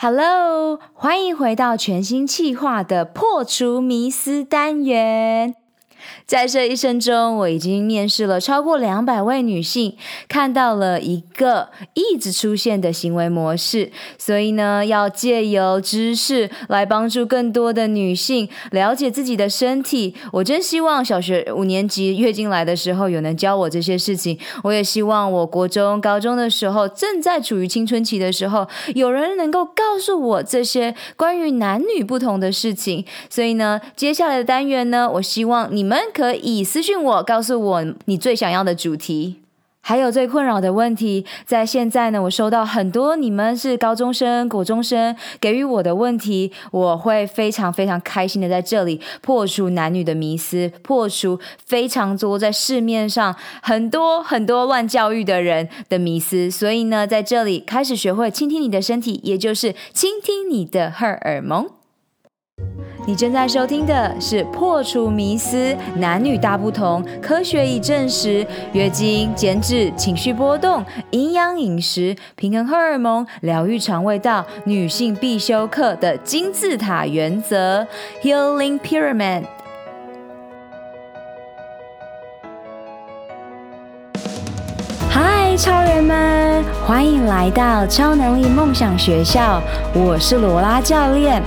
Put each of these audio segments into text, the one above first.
Hello，欢迎回到全新企划的破除迷思单元。在这一生中，我已经面试了超过两百位女性，看到了一个一直出现的行为模式。所以呢，要借由知识来帮助更多的女性了解自己的身体。我真希望小学五年级月经来的时候有人教我这些事情。我也希望我国中、高中的时候，正在处于青春期的时候，有人能够告诉我这些关于男女不同的事情。所以呢，接下来的单元呢，我希望你们。可以私信我，告诉我你最想要的主题，还有最困扰的问题。在现在呢，我收到很多你们是高中生、国中生给予我的问题，我会非常非常开心的在这里破除男女的迷思，破除非常多在市面上很多很多乱教育的人的迷思。所以呢，在这里开始学会倾听你的身体，也就是倾听你的荷尔蒙。你正在收听的是《破除迷思：男女大不同》，科学已证实，月经、减脂、情绪波动、营养饮食、平衡荷尔蒙、疗愈肠胃道，女性必修课的金字塔原则 ——Healing Pyramid。超人们，欢迎来到超能力梦想学校，我是罗拉教练。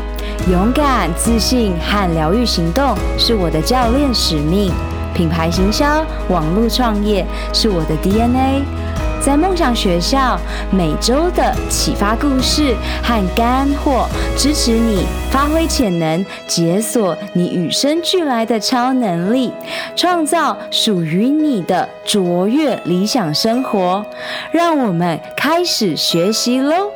勇敢、自信和疗愈行动是我的教练使命，品牌行销、网络创业是我的 DNA。在梦想学校，每周的启发故事和干货，支持你发挥潜能，解锁你与生俱来的超能力，创造属于你的卓越理想生活。让我们开始学习喽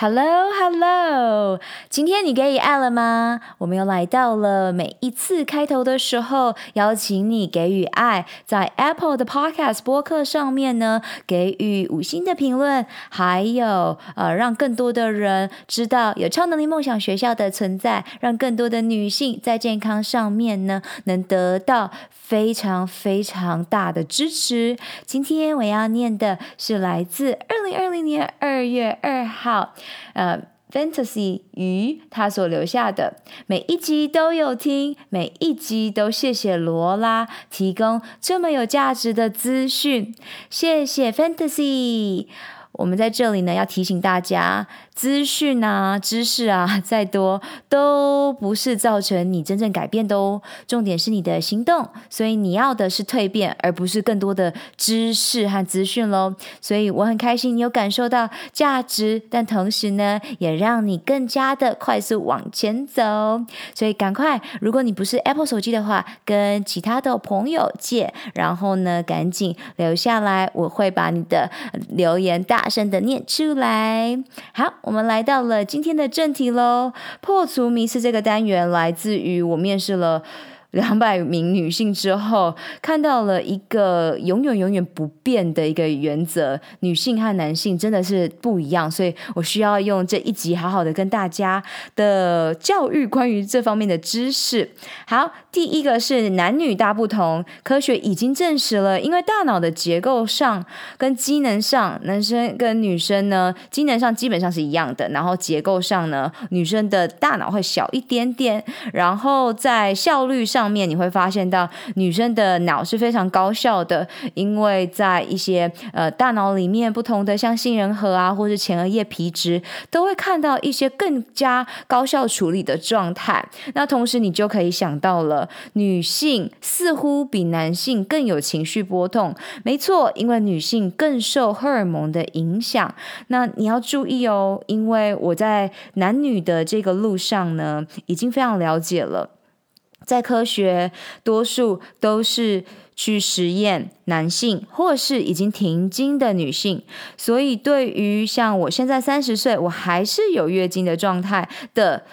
Hello，Hello，今天你给予爱了吗？我们又来到了每一次开头的时候，邀请你给予爱，在 Apple 的 Podcast 播客上面呢，给予五星的评论，还有呃，让更多的人知道有超能力梦想学校的存在，让更多的女性在健康上面呢，能得到非常非常大的支持。今天我要念的是来自二零二零年二月二号。呃，Fantasy 鱼他所留下的每一集都有听，每一集都谢谢罗拉提供这么有价值的资讯，谢谢 Fantasy。我们在这里呢，要提醒大家。资讯啊，知识啊，再多都不是造成你真正改变的哦。重点是你的行动，所以你要的是蜕变，而不是更多的知识和资讯喽。所以我很开心你有感受到价值，但同时呢，也让你更加的快速往前走。所以赶快，如果你不是 Apple 手机的话，跟其他的朋友借，然后呢，赶紧留下来，我会把你的留言大声的念出来。好。我们来到了今天的正题喽。破除迷思这个单元来自于我面试了。两百名女性之后，看到了一个永远永远不变的一个原则：女性和男性真的是不一样。所以我需要用这一集好好的跟大家的教育关于这方面的知识。好，第一个是男女大不同，科学已经证实了，因为大脑的结构上跟机能上，男生跟女生呢，机能上基本上是一样的，然后结构上呢，女生的大脑会小一点点，然后在效率上。上面你会发现到女生的脑是非常高效的，因为在一些呃大脑里面不同的像杏仁核啊，或是前额叶皮质，都会看到一些更加高效处理的状态。那同时你就可以想到了，女性似乎比男性更有情绪波动。没错，因为女性更受荷尔蒙的影响。那你要注意哦，因为我在男女的这个路上呢，已经非常了解了。在科学，多数都是去实验男性或是已经停经的女性，所以对于像我现在三十岁，我还是有月经的状态的。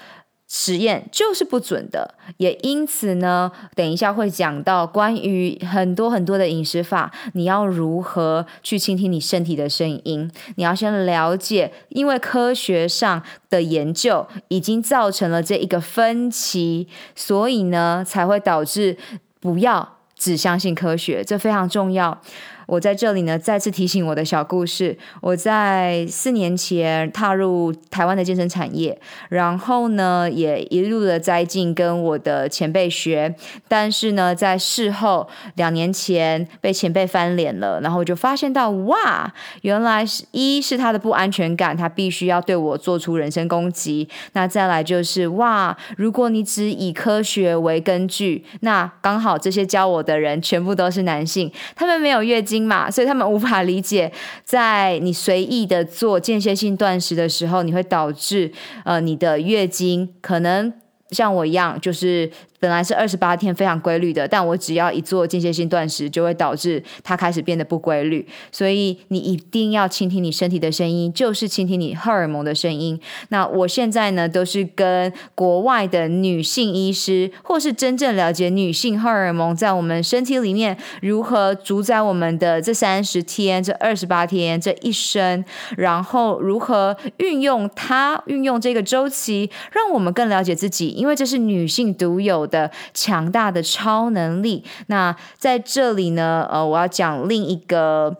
实验就是不准的，也因此呢，等一下会讲到关于很多很多的饮食法，你要如何去倾听你身体的声音？你要先了解，因为科学上的研究已经造成了这一个分歧，所以呢，才会导致不要只相信科学，这非常重要。我在这里呢，再次提醒我的小故事。我在四年前踏入台湾的健身产业，然后呢，也一路的栽进跟我的前辈学。但是呢，在事后两年前被前辈翻脸了，然后我就发现到，哇，原来是一是他的不安全感，他必须要对我做出人身攻击。那再来就是，哇，如果你只以科学为根据，那刚好这些教我的人全部都是男性，他们没有月经。嘛，所以他们无法理解，在你随意的做间歇性断食的时候，你会导致呃你的月经可能像我一样，就是。本来是二十八天非常规律的，但我只要一做间歇性断食，就会导致它开始变得不规律。所以你一定要倾听你身体的声音，就是倾听你荷尔蒙的声音。那我现在呢，都是跟国外的女性医师，或是真正了解女性荷尔蒙在我们身体里面如何主宰我们的这三十天、这二十八天、这一生，然后如何运用它，运用这个周期，让我们更了解自己，因为这是女性独有的。强大的超能力。那在这里呢，呃，我要讲另一个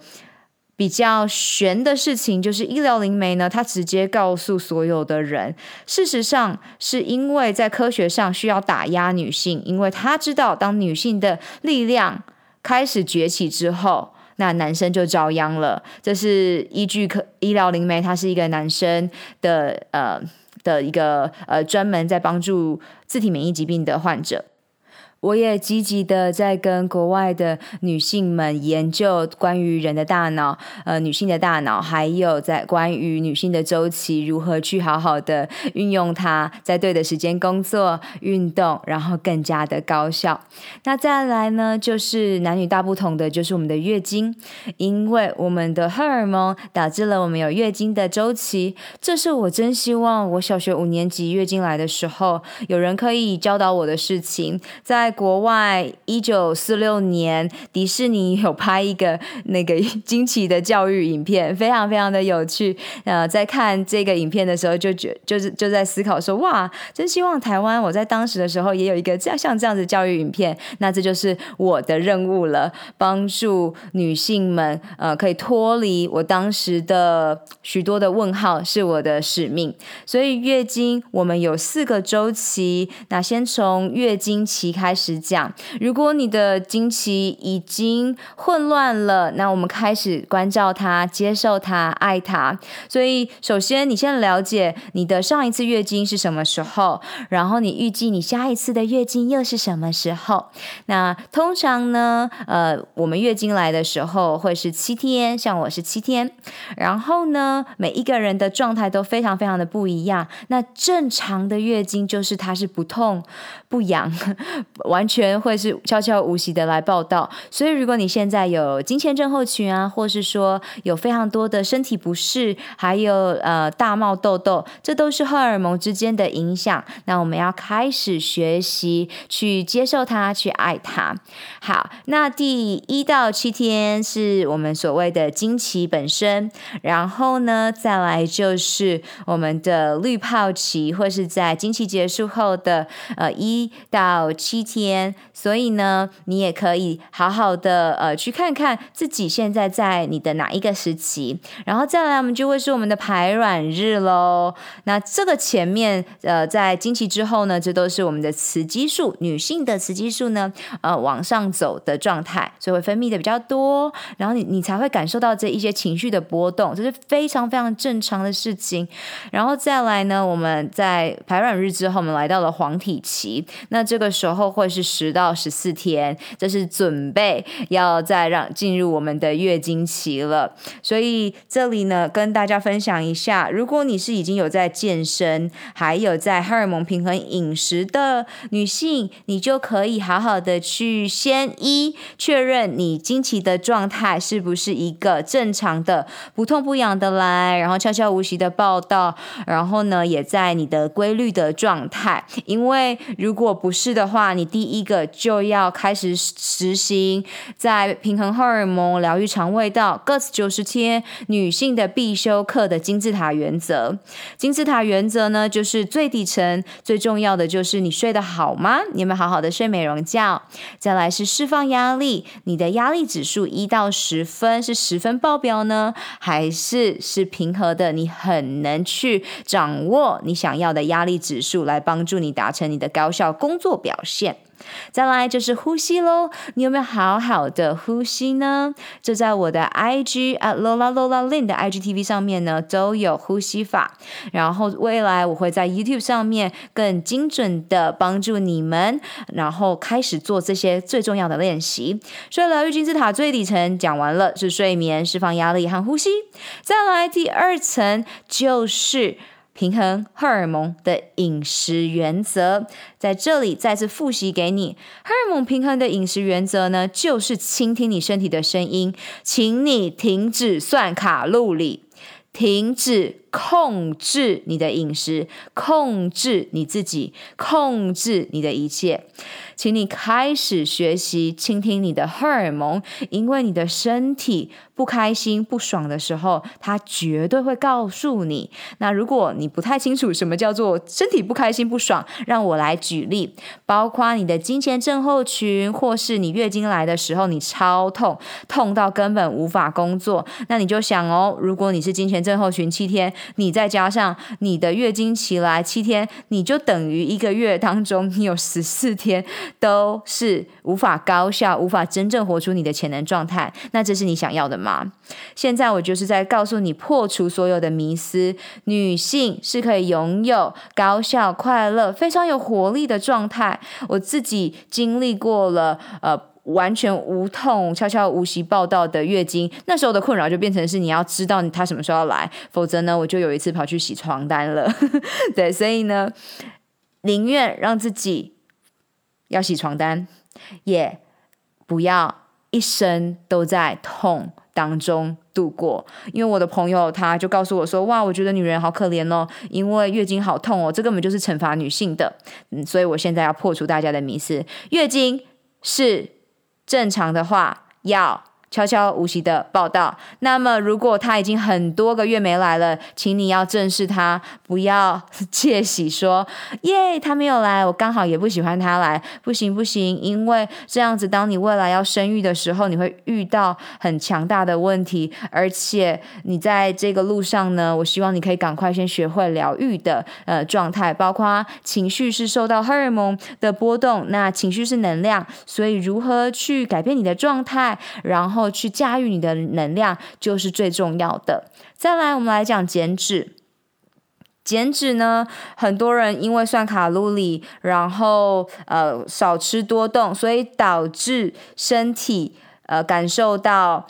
比较悬的事情，就是医疗灵媒呢，他直接告诉所有的人，事实上是因为在科学上需要打压女性，因为他知道当女性的力量开始崛起之后，那男生就遭殃了。这是依据科医疗灵媒，他是一个男生的呃。的一个呃，专门在帮助自体免疫疾病的患者。我也积极的在跟国外的女性们研究关于人的大脑，呃，女性的大脑，还有在关于女性的周期如何去好好的运用它，在对的时间工作、运动，然后更加的高效。那再来呢，就是男女大不同的就是我们的月经，因为我们的荷尔蒙导致了我们有月经的周期。这是我真希望我小学五年级月经来的时候，有人可以教导我的事情，在。国外一九四六年，迪士尼有拍一个那个惊奇的教育影片，非常非常的有趣。呃，在看这个影片的时候，就觉就是就在思考说，哇，真希望台湾我在当时的时候也有一个这样像这样子教育影片。那这就是我的任务了，帮助女性们呃可以脱离我当时的许多的问号，是我的使命。所以月经我们有四个周期，那先从月经期开始。是讲，如果你的经期已经混乱了，那我们开始关照它、接受它、爱它。所以，首先你先了解你的上一次月经是什么时候，然后你预计你下一次的月经又是什么时候。那通常呢，呃，我们月经来的时候会是七天，像我是七天。然后呢，每一个人的状态都非常非常的不一样。那正常的月经就是它是不痛不痒。完全会是悄悄无息的来报道，所以如果你现在有经前症候群啊，或是说有非常多的身体不适，还有呃大冒痘痘，这都是荷尔蒙之间的影响。那我们要开始学习去接受它，去爱它。好，那第一到七天是我们所谓的经期本身，然后呢，再来就是我们的滤泡期，或是在经期结束后的呃一到七天。天所以呢，你也可以好好的呃去看看自己现在在你的哪一个时期，然后再来我们就会是我们的排卵日喽。那这个前面呃在经期之后呢，这都是我们的雌激素，女性的雌激素呢呃往上走的状态，所以会分泌的比较多，然后你你才会感受到这一些情绪的波动，这是非常非常正常的事情。然后再来呢，我们在排卵日之后，我们来到了黄体期，那这个时候会。是十到十四天，这是准备要再让进入我们的月经期了。所以这里呢，跟大家分享一下，如果你是已经有在健身，还有在荷尔蒙平衡饮食的女性，你就可以好好的去先一确认你经期的状态是不是一个正常的不痛不痒的来，然后悄悄无息的报道，然后呢，也在你的规律的状态。因为如果不是的话，你第一个就要开始实行在平衡荷尔蒙、疗愈肠胃道、GUTS 九十天女性的必修课的金字塔原则。金字塔原则呢，就是最底层最重要的就是你睡得好吗？你有没有好好的睡美容觉？再来是释放压力，你的压力指数一到十分是十分爆表呢，还是是平和的？你很能去掌握你想要的压力指数，来帮助你达成你的高效工作表现。再来就是呼吸喽，你有没有好好的呼吸呢？这在我的 IG 啊 Lola Lola Lin 的 IGTV 上面呢都有呼吸法，然后未来我会在 YouTube 上面更精准的帮助你们，然后开始做这些最重要的练习。所以疗愈金字塔最底层讲完了，是睡眠、释放压力和呼吸。再来第二层就是。平衡荷尔蒙的饮食原则，在这里再次复习给你。荷尔蒙平衡的饮食原则呢，就是倾听你身体的声音，请你停止算卡路里，停止控制你的饮食，控制你自己，控制你的一切。请你开始学习倾听你的荷尔蒙，因为你的身体不开心、不爽的时候，它绝对会告诉你。那如果你不太清楚什么叫做身体不开心、不爽，让我来举例，包括你的经前症候群，或是你月经来的时候你超痛，痛到根本无法工作，那你就想哦，如果你是经前症候群七天，你再加上你的月经期来七天，你就等于一个月当中你有十四天。都是无法高效、无法真正活出你的潜能状态。那这是你想要的吗？现在我就是在告诉你，破除所有的迷思。女性是可以拥有高效、快乐、非常有活力的状态。我自己经历过了，呃，完全无痛、悄悄无息报道的月经。那时候的困扰就变成是你要知道她什么时候要来，否则呢，我就有一次跑去洗床单了。对，所以呢，宁愿让自己。要洗床单，也不要一生都在痛当中度过。因为我的朋友他就告诉我说：“哇，我觉得女人好可怜哦，因为月经好痛哦，这根本就是惩罚女性的。”嗯，所以我现在要破除大家的迷思，月经是正常的话，要。悄悄无息的报道。那么，如果他已经很多个月没来了，请你要正视他，不要 窃喜说耶，他没有来，我刚好也不喜欢他来，不行不行，因为这样子，当你未来要生育的时候，你会遇到很强大的问题，而且你在这个路上呢，我希望你可以赶快先学会疗愈的呃状态，包括情绪是受到荷尔蒙的波动，那情绪是能量，所以如何去改变你的状态，然后。去驾驭你的能量就是最重要的。再来，我们来讲减脂。减脂呢，很多人因为算卡路里，然后呃少吃多动，所以导致身体呃感受到。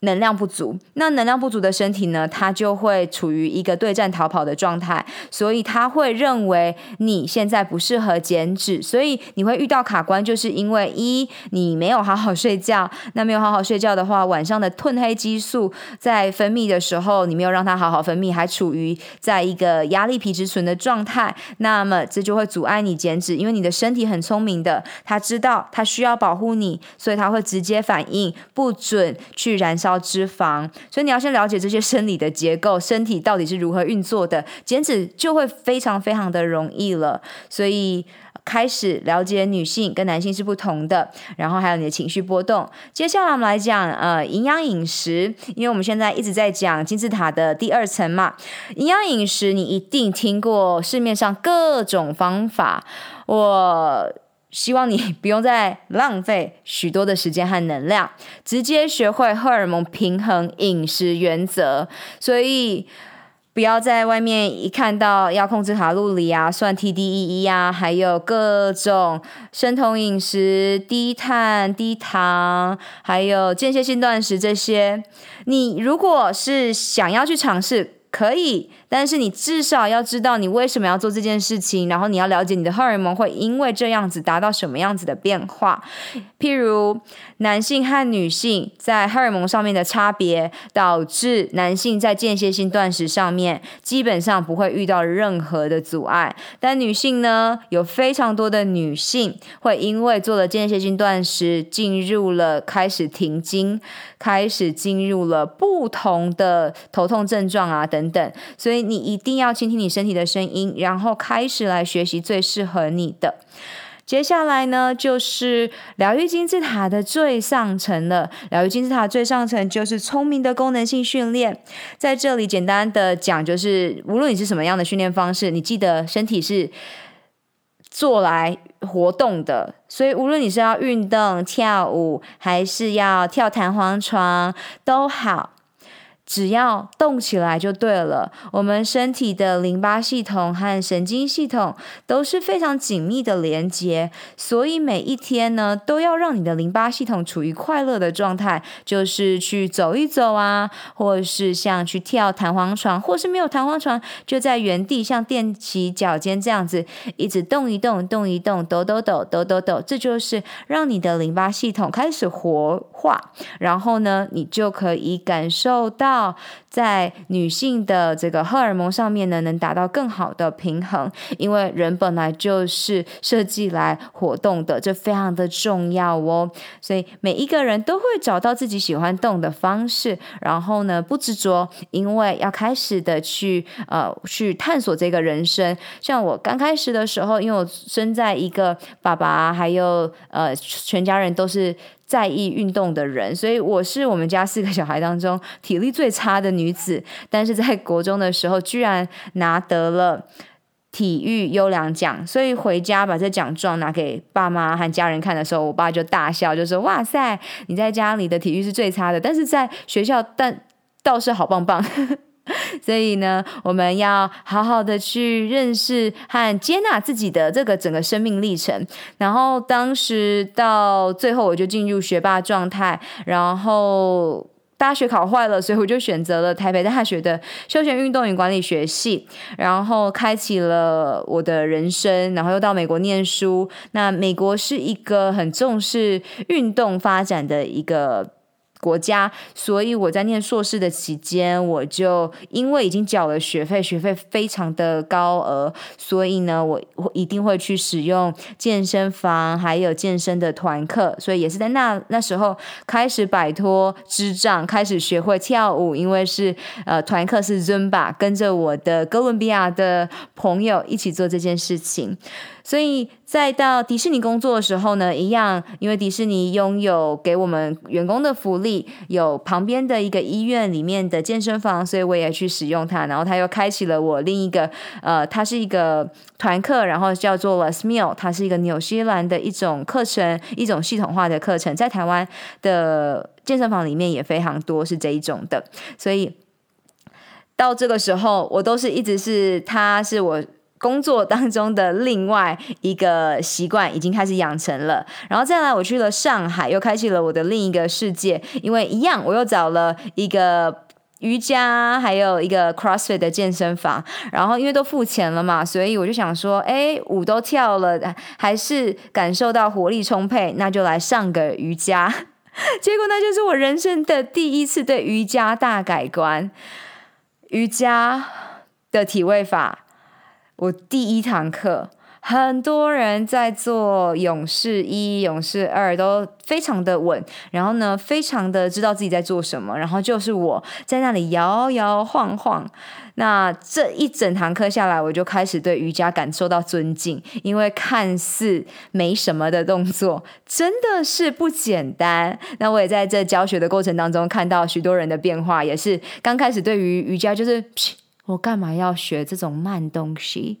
能量不足，那能量不足的身体呢，它就会处于一个对战逃跑的状态，所以他会认为你现在不适合减脂，所以你会遇到卡关，就是因为一你没有好好睡觉，那没有好好睡觉的话，晚上的褪黑激素在分泌的时候，你没有让它好好分泌，还处于在一个压力皮质醇的状态，那么这就会阻碍你减脂，因为你的身体很聪明的，他知道他需要保护你，所以他会直接反应，不准去燃烧。脂肪，所以你要先了解这些生理的结构，身体到底是如何运作的，减脂就会非常非常的容易了。所以开始了解女性跟男性是不同的，然后还有你的情绪波动。接下来我们来讲呃营养饮食，因为我们现在一直在讲金字塔的第二层嘛。营养饮食你一定听过市面上各种方法，我。希望你不用再浪费许多的时间和能量，直接学会荷尔蒙平衡饮食原则。所以不要在外面一看到要控制卡路里啊、算 TDEE 啊，还有各种生酮饮食、低碳、低糖，还有间歇性断食这些，你如果是想要去尝试，可以但是你至少要知道你为什么要做这件事情，然后你要了解你的荷尔蒙会因为这样子达到什么样子的变化。譬如男性和女性在荷尔蒙上面的差别，导致男性在间歇性断食上面基本上不会遇到任何的阻碍，但女性呢，有非常多的女性会因为做了间歇性断食，进入了开始停经，开始进入了不同的头痛症状啊等等，所你一定要倾听你身体的声音，然后开始来学习最适合你的。接下来呢，就是疗愈金字塔的最上层了。疗愈金字塔最上层就是聪明的功能性训练。在这里简单的讲，就是无论你是什么样的训练方式，你记得身体是做来活动的，所以无论你是要运动、跳舞，还是要跳弹簧床，都好。只要动起来就对了。我们身体的淋巴系统和神经系统都是非常紧密的连接，所以每一天呢，都要让你的淋巴系统处于快乐的状态，就是去走一走啊，或是像去跳弹簧床，或是没有弹簧床，就在原地像踮起脚尖这样子，一直动一动，动一动，抖抖抖，抖抖抖，这就是让你的淋巴系统开始活化，然后呢，你就可以感受到。在女性的这个荷尔蒙上面呢，能达到更好的平衡，因为人本来就是设计来活动的，这非常的重要哦。所以每一个人都会找到自己喜欢动的方式，然后呢，不执着，因为要开始的去呃去探索这个人生。像我刚开始的时候，因为我生在一个爸爸还有呃全家人都是。在意运动的人，所以我是我们家四个小孩当中体力最差的女子。但是在国中的时候，居然拿得了体育优良奖。所以回家把这奖状拿给爸妈和家人看的时候，我爸就大笑，就说：“哇塞，你在家里的体育是最差的，但是在学校但倒是好棒棒。” 所以呢，我们要好好的去认识和接纳自己的这个整个生命历程。然后当时到最后，我就进入学霸状态。然后大学考坏了，所以我就选择了台北大学的休闲运动与管理学系，然后开启了我的人生。然后又到美国念书。那美国是一个很重视运动发展的一个。国家，所以我在念硕士的期间，我就因为已经缴了学费，学费非常的高额，所以呢，我我一定会去使用健身房，还有健身的团课，所以也是在那那时候开始摆脱智障，开始学会跳舞，因为是呃团课是 Zumba，跟着我的哥伦比亚的朋友一起做这件事情。所以，在到迪士尼工作的时候呢，一样，因为迪士尼拥有给我们员工的福利，有旁边的一个医院里面的健身房，所以我也去使用它。然后，它又开启了我另一个，呃，它是一个团课，然后叫做 Les Mills，它是一个纽西兰的一种课程，一种系统化的课程，在台湾的健身房里面也非常多是这一种的。所以到这个时候，我都是一直是，他是我。工作当中的另外一个习惯已经开始养成了，然后再来我去了上海，又开启了我的另一个世界。因为一样，我又找了一个瑜伽，还有一个 CrossFit 的健身房。然后因为都付钱了嘛，所以我就想说，哎，舞都跳了，还是感受到活力充沛，那就来上个瑜伽。结果那就是我人生的第一次对瑜伽大改观，瑜伽的体位法。我第一堂课，很多人在做勇士一、勇士二，都非常的稳，然后呢，非常的知道自己在做什么，然后就是我在那里摇摇晃晃。那这一整堂课下来，我就开始对瑜伽感受到尊敬，因为看似没什么的动作，真的是不简单。那我也在这教学的过程当中，看到许多人的变化，也是刚开始对于瑜伽就是。我干嘛要学这种慢东西？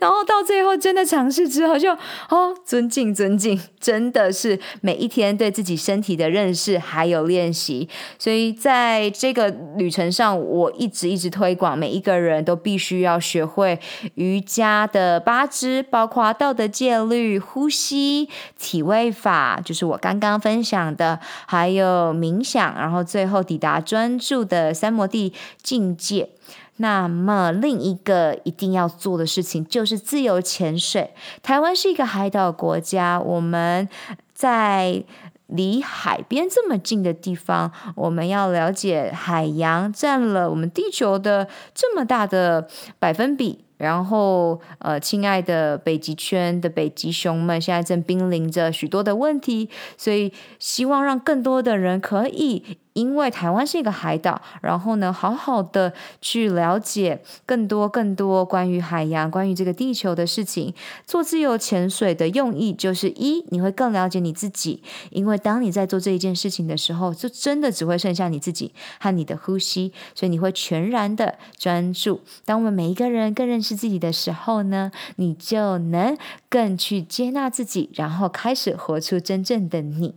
然后到最后真的尝试之后就，哦，尊敬尊敬，真的是每一天对自己身体的认识还有练习。所以在这个旅程上，我一直一直推广，每一个人都必须要学会瑜伽的八支，包括道德戒律、呼吸、体位法，就是我刚刚分享的，还有冥想，然后最后抵达专注的三摩地境界。那么另一个一定要做的事情就是自由潜水。台湾是一个海岛国家，我们在离海边这么近的地方，我们要了解海洋占了我们地球的这么大的百分比。然后，呃，亲爱的北极圈的北极熊们，现在正濒临着许多的问题，所以希望让更多的人可以。因为台湾是一个海岛，然后呢，好好的去了解更多更多关于海洋、关于这个地球的事情。做自由潜水的用意就是一，你会更了解你自己，因为当你在做这一件事情的时候，就真的只会剩下你自己和你的呼吸，所以你会全然的专注。当我们每一个人更认识自己的时候呢，你就能更去接纳自己，然后开始活出真正的你。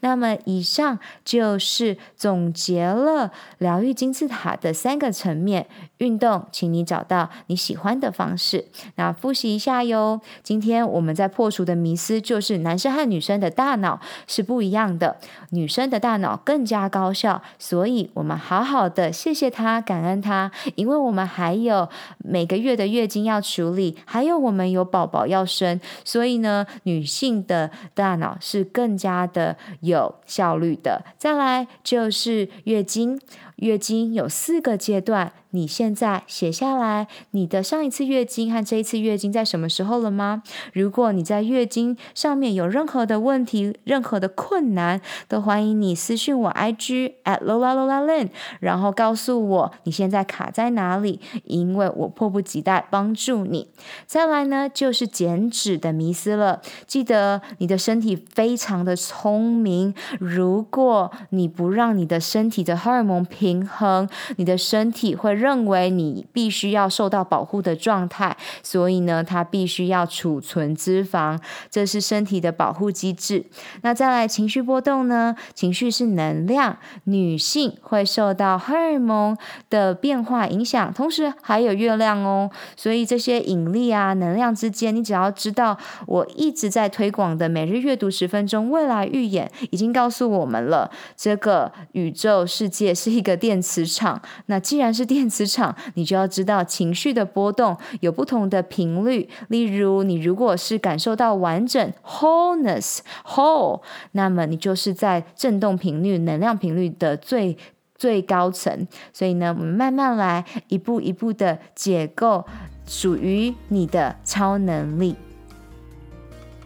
那么，以上就是总结了疗愈金字塔的三个层面。运动，请你找到你喜欢的方式。那复习一下哟。今天我们在破除的迷思就是，男生和女生的大脑是不一样的，女生的大脑更加高效。所以，我们好好的谢谢他，感恩他，因为我们还有每个月的月经要处理，还有我们有宝宝要生。所以呢，女性的大脑是更加的有效率的。再来就是月经。月经有四个阶段，你现在写下来你的上一次月经和这一次月经在什么时候了吗？如果你在月经上面有任何的问题、任何的困难，都欢迎你私讯我 IG at Lola Lola Lin，然后告诉我你现在卡在哪里，因为我迫不及待帮助你。再来呢，就是减脂的迷思了。记得你的身体非常的聪明，如果你不让你的身体的荷尔蒙平平衡，你的身体会认为你必须要受到保护的状态，所以呢，它必须要储存脂肪，这是身体的保护机制。那再来情绪波动呢？情绪是能量，女性会受到荷尔蒙的变化影响，同时还有月亮哦。所以这些引力啊、能量之间，你只要知道，我一直在推广的每日阅读十分钟未来预演，已经告诉我们了，这个宇宙世界是一个。电磁场，那既然是电磁场，你就要知道情绪的波动有不同的频率。例如，你如果是感受到完整 （wholeness, whole），那么你就是在振动频率、能量频率的最最高层。所以呢，我们慢慢来，一步一步的解构属于你的超能力。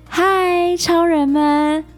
嗨，超人们！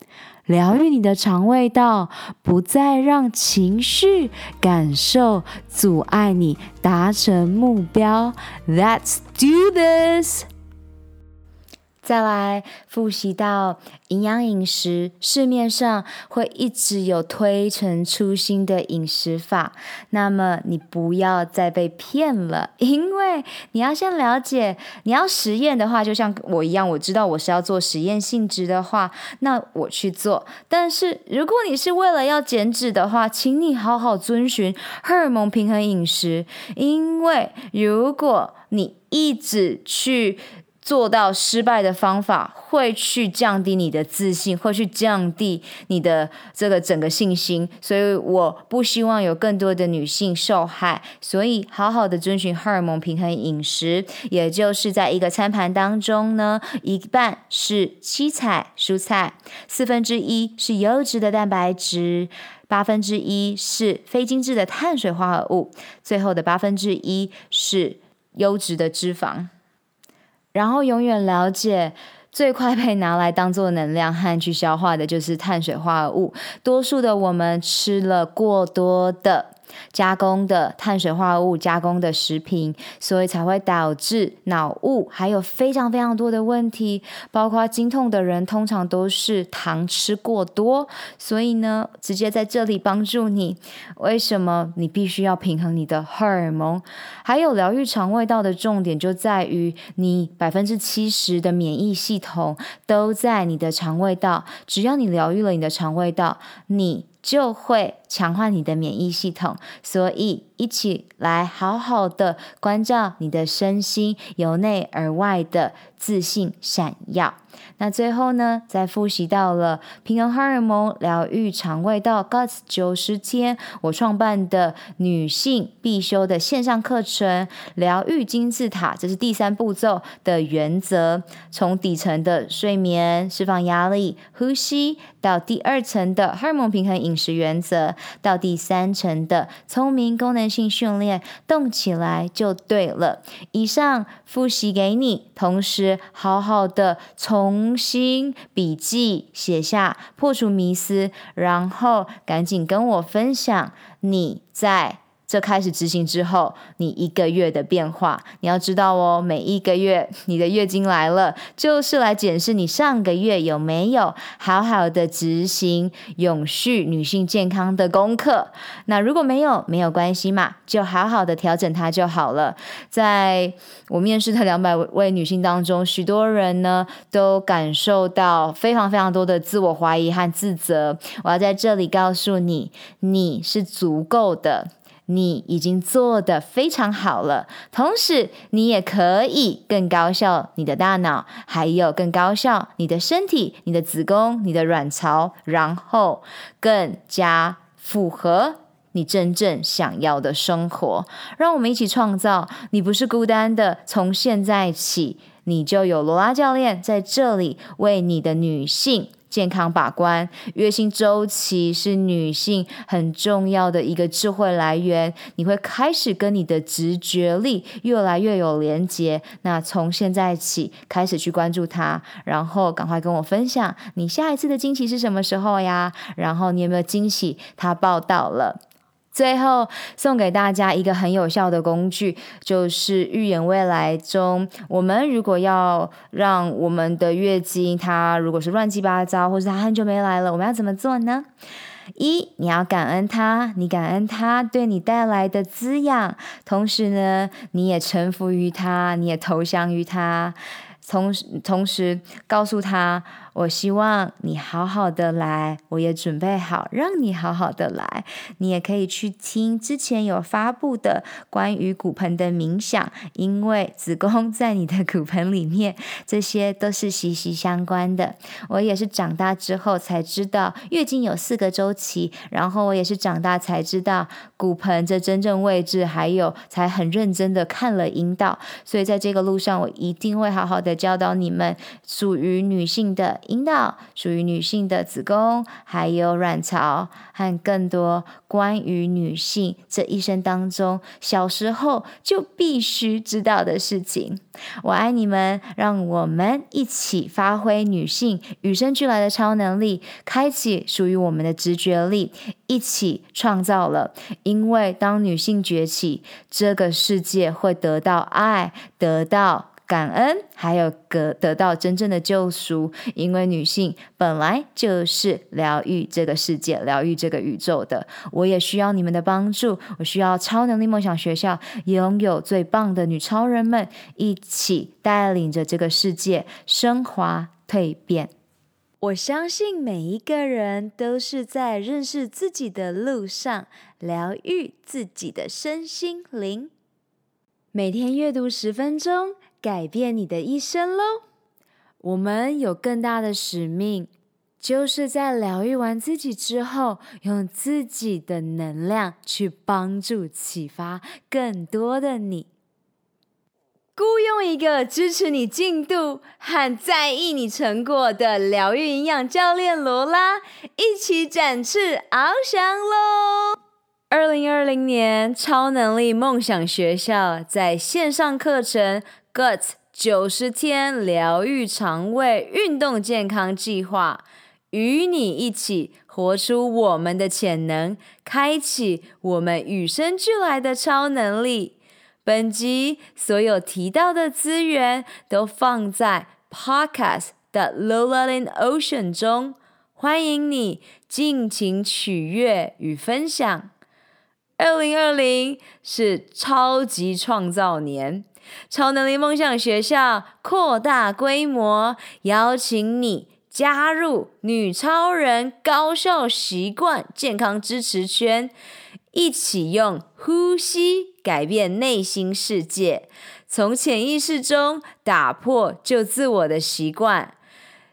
疗愈你的肠胃道，不再让情绪感受阻碍你达成目标。Let's do this. 再来复习到营养饮食，市面上会一直有推陈出新的饮食法，那么你不要再被骗了，因为你要先了解，你要实验的话，就像我一样，我知道我是要做实验性质的话，那我去做。但是如果你是为了要减脂的话，请你好好遵循荷尔蒙平衡饮食，因为如果你一直去。做到失败的方法会去降低你的自信，会去降低你的这个整个信心，所以我不希望有更多的女性受害。所以好好的遵循荷尔蒙平衡饮食，也就是在一个餐盘当中呢，一半是七彩蔬菜，四分之一是优质的蛋白质，八分之一是非精致的碳水化合物，最后的八分之一是优质的脂肪。然后永远了解，最快被拿来当做能量和去消化的就是碳水化合物。多数的我们吃了过多的。加工的碳水化合物加工的食品，所以才会导致脑雾，还有非常非常多的问题，包括经痛的人通常都是糖吃过多，所以呢，直接在这里帮助你。为什么你必须要平衡你的荷尔蒙？还有疗愈肠胃道的重点就在于你百分之七十的免疫系统都在你的肠胃道，只要你疗愈了你的肠胃道，你。就会强化你的免疫系统，所以一起来好好的关照你的身心，由内而外的自信闪耀。那最后呢，再复习到了平衡荷尔蒙、疗愈肠胃道，Guts 九十天，我创办的女性必修的线上课程——疗愈金字塔，这是第三步骤的原则。从底层的睡眠、释放压力、呼吸，到第二层的荷尔蒙平衡饮食原则，到第三层的聪明功能性训练，动起来就对了。以上复习给你，同时好好的从。重新笔记写下，破除迷思，然后赶紧跟我分享你在。这开始执行之后，你一个月的变化，你要知道哦。每一个月你的月经来了，就是来检视你上个月有没有好好的执行永续女性健康的功课。那如果没有，没有关系嘛，就好好的调整它就好了。在我面试的两百位女性当中，许多人呢都感受到非常非常多的自我怀疑和自责。我要在这里告诉你，你是足够的。你已经做得非常好了，同时你也可以更高效你的大脑，还有更高效你的身体、你的子宫、你的卵巢，然后更加符合你真正想要的生活。让我们一起创造，你不是孤单的。从现在起，你就有罗拉教练在这里为你的女性。健康把关，月经周期是女性很重要的一个智慧来源。你会开始跟你的直觉力越来越有连接。那从现在起开始去关注它，然后赶快跟我分享你下一次的惊喜是什么时候呀？然后你有没有惊喜？它报道了。最后送给大家一个很有效的工具，就是预言未来中，我们如果要让我们的月经，它如果是乱七八糟，或者它很久没来了，我们要怎么做呢？一，你要感恩它，你感恩它对你带来的滋养，同时呢，你也臣服于它，你也投降于它。同时同时告诉他。我希望你好好的来，我也准备好让你好好的来。你也可以去听之前有发布的关于骨盆的冥想，因为子宫在你的骨盆里面，这些都是息息相关的。我也是长大之后才知道月经有四个周期，然后我也是长大才知道骨盆这真正位置，还有才很认真的看了阴道。所以在这个路上，我一定会好好的教导你们属于女性的。阴道属于女性的子宫，还有卵巢和更多关于女性这一生当中小时候就必须知道的事情。我爱你们，让我们一起发挥女性与生俱来的超能力，开启属于我们的直觉力，一起创造了。因为当女性崛起，这个世界会得到爱，得到。感恩，还有得得到真正的救赎，因为女性本来就是疗愈这个世界、疗愈这个宇宙的。我也需要你们的帮助，我需要超能力梦想学校拥有最棒的女超人们，一起带领着这个世界升华蜕变。我相信每一个人都是在认识自己的路上，疗愈自己的身心灵。每天阅读十分钟。改变你的一生喽！我们有更大的使命，就是在疗愈完自己之后，用自己的能量去帮助、启发更多的你。雇佣一个支持你进度和在意你成果的疗愈营养教练罗拉，一起展翅翱翔喽！二零二零年超能力梦想学校在线上课程。Gut 九十天疗愈肠胃运动健康计划，与你一起活出我们的潜能，开启我们与生俱来的超能力。本集所有提到的资源都放在 Podcast 的 Lola in Ocean 中，欢迎你尽情取悦与分享。二零二零是超级创造年。超能力梦想学校扩大规模，邀请你加入女超人高效习惯健康支持圈，一起用呼吸改变内心世界，从潜意识中打破旧自我的习惯。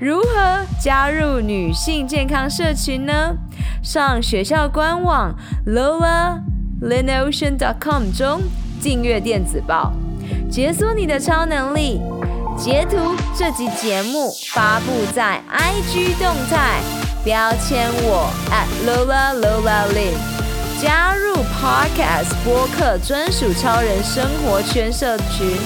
如何加入女性健康社群呢？上学校官网 lolaLinOcean.com 中订阅电子报，解锁你的超能力。截图这集节目发布在 IG 动态，标签我 at @LolaLolaLin，加入 Podcast 播客专属超人生活圈社群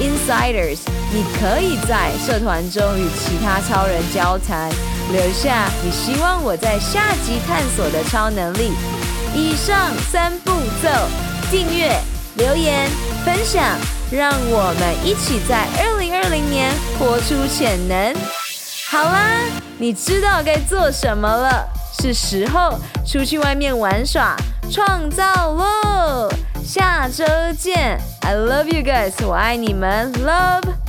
Insiders。你可以在社团中与其他超人交谈，留下你希望我在下集探索的超能力。以上三步骤：订阅、留言、分享，让我们一起在二零二零年活出潜能。好啦，你知道该做什么了，是时候出去外面玩耍、创造喽！下周见，I love you guys，我爱你们，Love。